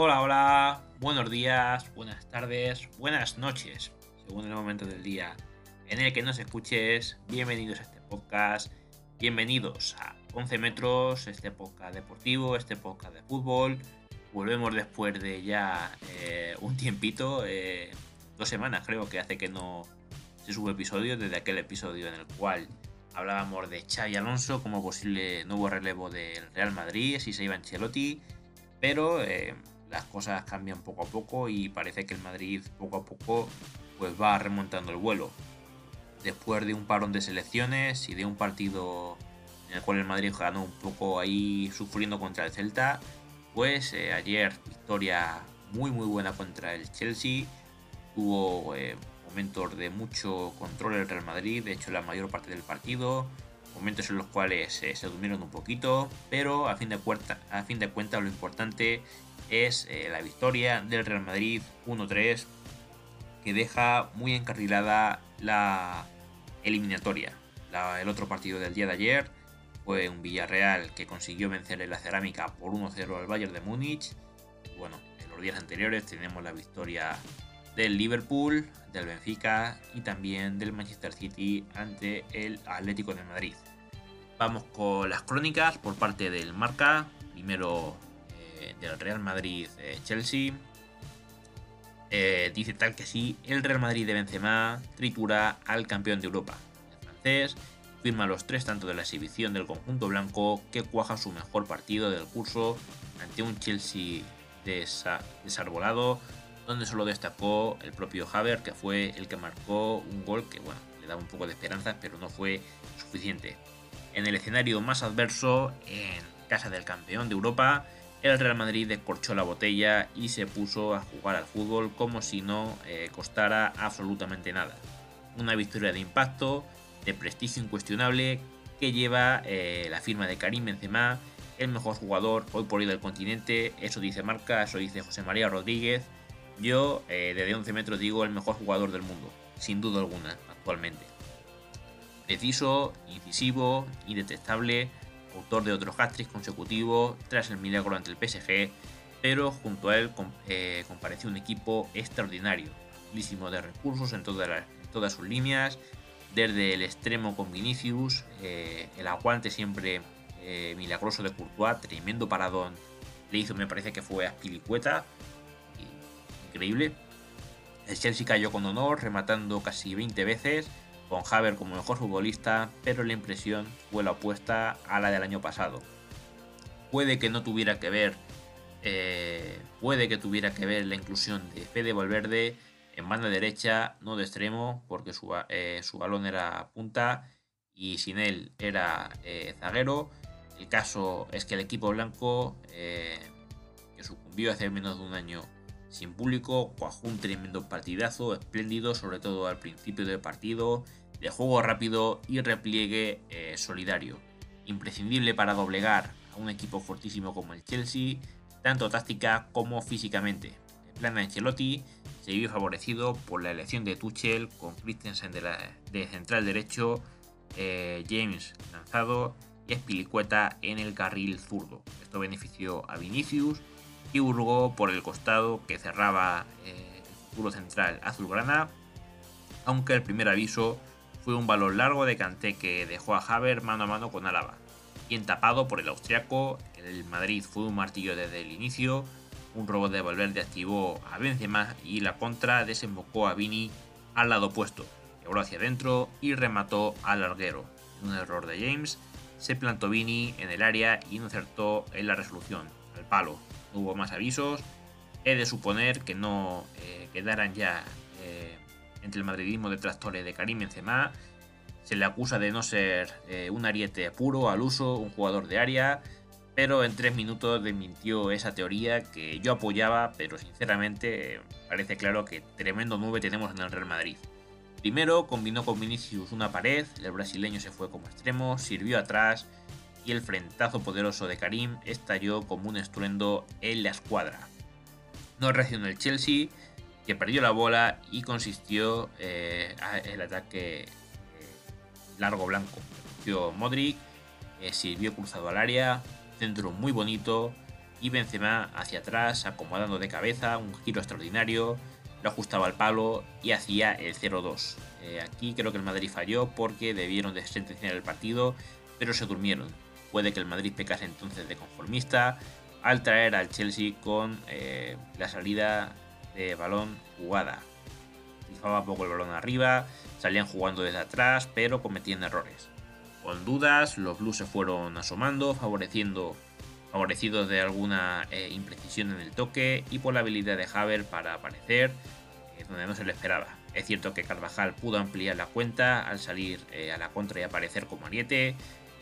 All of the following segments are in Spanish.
Hola, hola, buenos días, buenas tardes, buenas noches, según el momento del día en el que nos escuches. Bienvenidos a este podcast, bienvenidos a 11 metros, este podcast deportivo, este podcast de fútbol. Volvemos después de ya eh, un tiempito, eh, dos semanas creo que hace que no se sube episodio, desde aquel episodio en el cual hablábamos de Xavi Alonso como posible nuevo relevo del Real Madrid, si se iba Ancelotti, pero eh, las cosas cambian poco a poco y parece que el Madrid poco a poco pues va remontando el vuelo. Después de un parón de selecciones y de un partido en el cual el Madrid ganó un poco ahí sufriendo contra el Celta, pues eh, ayer victoria muy muy buena contra el Chelsea, tuvo eh, momentos de mucho control el Real Madrid, de hecho la mayor parte del partido, momentos en los cuales eh, se durmieron un poquito, pero a fin de, a fin de cuentas lo importante es la victoria del Real Madrid 1-3 que deja muy encarrilada la eliminatoria. el otro partido del día de ayer fue un Villarreal que consiguió vencer en la cerámica por 1-0 al Bayern de Múnich. Bueno, en los días anteriores tenemos la victoria del Liverpool, del Benfica y también del Manchester City ante el Atlético de Madrid. Vamos con las crónicas por parte del Marca. Primero eh, del Real Madrid-Chelsea. Eh, dice tal que sí, el Real Madrid de Benzema tritura al campeón de Europa. El francés firma los tres tanto de la exhibición del conjunto blanco que cuaja su mejor partido del curso ante un Chelsea desarbolado donde solo destacó el propio Haver que fue el que marcó un gol que bueno, le daba un poco de esperanza pero no fue suficiente. En el escenario más adverso, en casa del campeón de Europa, el Real Madrid descorchó la botella y se puso a jugar al fútbol como si no eh, costara absolutamente nada. Una victoria de impacto de prestigio incuestionable que lleva eh, la firma de Karim Benzema, el mejor jugador hoy por hoy del continente, eso dice Marca, eso dice José María Rodríguez. Yo eh, desde 11 metros digo el mejor jugador del mundo, sin duda alguna, actualmente. Preciso, incisivo, indetectable, autor de otro hat consecutivo tras el milagro ante el PSG, pero junto a él eh, compareció un equipo extraordinario, amplísimo de recursos en todas sus líneas, desde el extremo con Vinicius, eh, el aguante siempre eh, milagroso de Courtois, tremendo paradón le hizo, me parece que fue a Pilicueta, increíble. El Chelsea cayó con honor, rematando casi 20 veces, con Haver como mejor futbolista, pero la impresión fue la opuesta a la del año pasado. Puede que no tuviera que ver, eh, puede que tuviera que ver la inclusión de Fede Valverde en banda derecha, no de extremo, porque su, eh, balón era punta y sin él era eh, zaguero. El caso es que el equipo blanco, que sucumbió hace menos de un año sin público, cuajó un tremendo partidazo, espléndido, sobre todo al principio del partido, de juego rápido y repliegue solidario. Imprescindible para doblegar a un equipo fortísimo como el Chelsea, tanto táctica como físicamente. El plan de Ancelotti se vio favorecido por la elección de Tuchel con Christensen de, central derecho, eh, James lanzado y Espilicueta en el carril zurdo. Esto benefició a Vinicius y hurgó por el costado que cerraba eh, el futuro central azulgrana, aunque el primer aviso fue un balón largo de Kanté que dejó a Haver mano a mano con Álava. Bien tapado por el austriaco, el Madrid fue un martillo desde el inicio, un robot de Valverde activó a Benzema y la contra desembocó a Vini al lado opuesto. Quebró hacia adentro y remató al larguero. En un error de James, se plantó Vini en el área y no acertó en la resolución, al palo. Hubo más avisos. He de suponer que no eh, quedaran ya eh, entre el madridismo de tractores de Karim Benzema. Se le acusa de no ser eh, un ariete puro al uso, un jugador de área pero en tres minutos desmintió esa teoría que yo apoyaba, pero sinceramente parece claro que tremendo 9 tenemos en el Real Madrid. Primero combinó con Vinicius una pared, el brasileño se fue como extremo, sirvió atrás y el frentazo poderoso de Karim estalló como un estruendo en la escuadra. No reaccionó el Chelsea, que perdió la bola y consistió eh, el ataque eh, largo blanco. Modric, eh, sirvió cruzado al área, centro muy bonito, y Benzema hacia atrás, acomodando de cabeza, un giro extraordinario, lo ajustaba al palo y hacía el 0-2. Eh, aquí creo que el Madrid falló porque debieron de el partido, pero se durmieron. Puede que el Madrid pecase entonces de conformista al traer al Chelsea con eh, la salida de balón jugada. Fijaba poco el balón arriba, salían jugando desde atrás, pero cometían errores. Con dudas, los Blues se fueron asomando, favoreciendo favorecidos de alguna eh, imprecisión en el toque y por la habilidad de Haver para aparecer eh, donde no se le esperaba. Es cierto que Carvajal pudo ampliar la cuenta al salir a la contra y aparecer como ariete.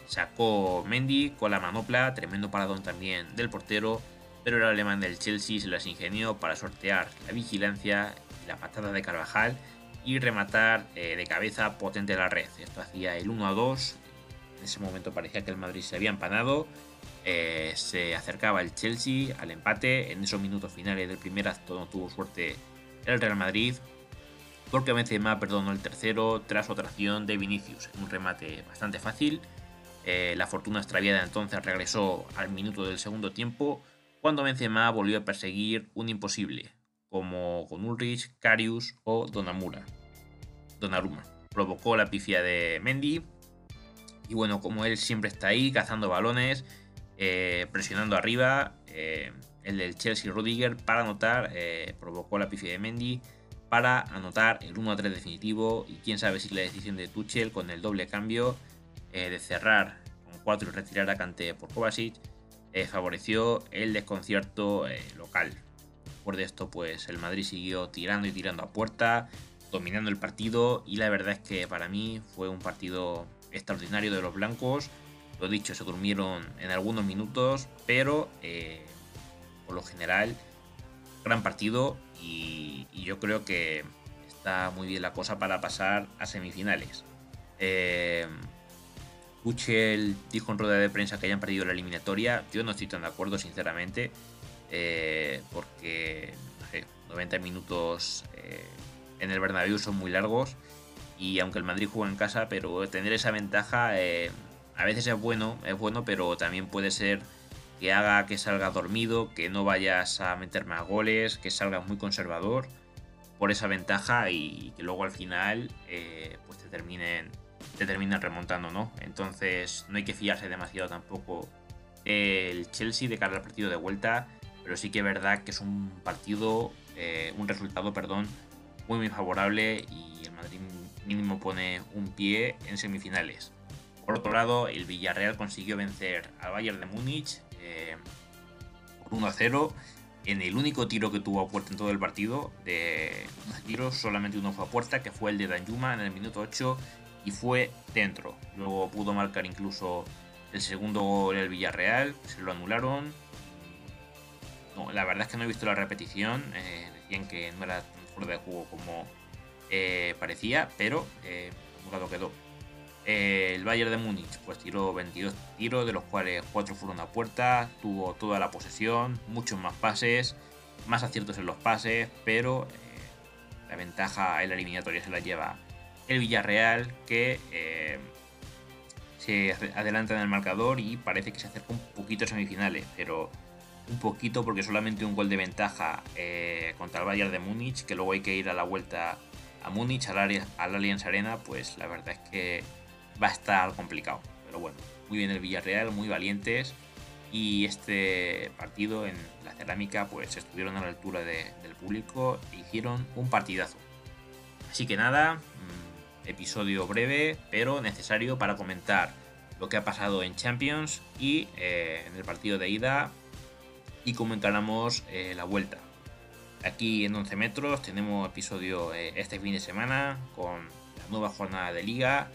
Sacó Mendy con la manopla, tremendo paradón también del portero, pero el alemán del Chelsea se las ingenió para sortear la vigilancia la patada de Carvajal y rematar de cabeza potente la red. Esto hacía el 1 a 2. En ese momento parecía que el Madrid se había empanado eh, se acercaba el Chelsea al empate. En esos minutos finales del primer acto no tuvo suerte el Real Madrid. Porque Benzema perdonó el tercero tras otra acción de Vinicius. Un remate bastante fácil. Eh, la fortuna extraviada entonces regresó al minuto del segundo tiempo. Cuando Benzema volvió a perseguir un imposible. Como con Ulrich, Karius o Donamura. Donnarumma. Provocó la pifia de Mendy. Y bueno, como él siempre está ahí cazando balones eh, presionando arriba. Eh, el del Chelsea Rudiger para anotar, provocó la pifia de Mendy para anotar el 1 3 definitivo. Y quién sabe si la decisión de Tuchel con el doble cambio de cerrar con 4 y retirar a Kanté por Kovacic favoreció el desconcierto local. Por esto, pues el Madrid siguió tirando y tirando a puerta, dominando el partido. Y la verdad es que para mí fue un partido extraordinario de los blancos lo dicho, se durmieron en algunos minutos, pero eh, por lo general, gran partido y, yo creo que está muy bien la cosa para pasar a semifinales. Eh, dijo en rueda de prensa que hayan perdido la eliminatoria. Yo no estoy tan de acuerdo, sinceramente, eh, porque 90 minutos eh, en el Bernabéu son muy largos y aunque el Madrid juega en casa, pero tener esa ventaja a veces es bueno, es bueno, pero también puede ser que haga que salga dormido, que no vayas a meter más goles, que salga muy conservador por esa ventaja y que luego al final eh, pues te terminen, te terminen remontando, ¿no? Entonces no hay que fiarse demasiado tampoco el Chelsea de cara al partido de vuelta, pero sí que es verdad que es un partido, eh, un resultado, perdón, muy muy favorable y el Madrid mínimo pone un pie en semifinales. Por otro lado, el Villarreal consiguió vencer al Bayern de Múnich eh, por 1 a 0 en el único tiro que tuvo a puerta en todo el partido. De tiros, solamente uno fue a puerta, que fue el de Danjuma en el minuto 8 y fue dentro. Luego pudo marcar incluso el segundo gol el Villarreal, se lo anularon. La verdad es que no he visto la repetición. Eh, decían que no era tan fuera de juego como eh, parecía, pero eh, quedó. Eh, el Bayern de Múnich pues tiró 22 tiros, de los cuales 4 fueron a puerta, tuvo toda la posesión, muchos más pases, más aciertos en los pases, pero la ventaja en la eliminatoria se la lleva el Villarreal que eh, se adelanta en el marcador y parece que se acerca un poquito a semifinales, pero un poquito porque solamente un gol de ventaja contra el Bayern de Múnich, que luego hay que ir a la vuelta a Múnich, al Allianz Arena, pues la verdad es que va a estar complicado. Pero bueno, muy bien el Villarreal, muy valientes. Y este partido en la cerámica, pues estuvieron a la altura del público e hicieron un partidazo. Así que nada, mm, episodio breve, pero necesario para comentar lo que ha pasado en Champions y eh, en el partido de ida y cómo encaramos eh, la vuelta. Aquí en 11 metros tenemos episodio eh, este fin de semana con la nueva jornada de liga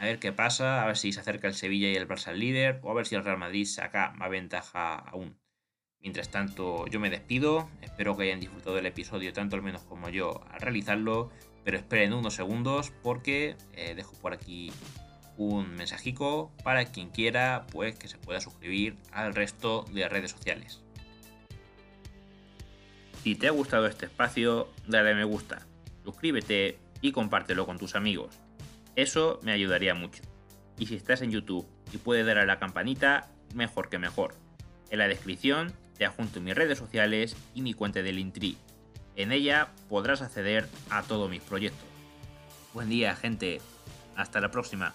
a ver qué pasa, a ver si se acerca el Sevilla y el Barça al líder, o a ver si el Real Madrid saca más ventaja aún. Mientras tanto, yo me despido, espero que hayan disfrutado del episodio tanto al menos como yo al realizarlo, pero esperen unos segundos porque eh, dejo por aquí un mensajico para quien quiera pues que se pueda suscribir al resto de redes sociales. Si te ha gustado este espacio, dale a me gusta, suscríbete y compártelo con tus amigos. Eso me ayudaría mucho. Y si estás en YouTube y puedes dar a la campanita, mejor que mejor. En la descripción te adjunto mis redes sociales y mi cuenta de Linktree. En ella podrás acceder a todos mis proyectos. Buen día, gente. Hasta la próxima.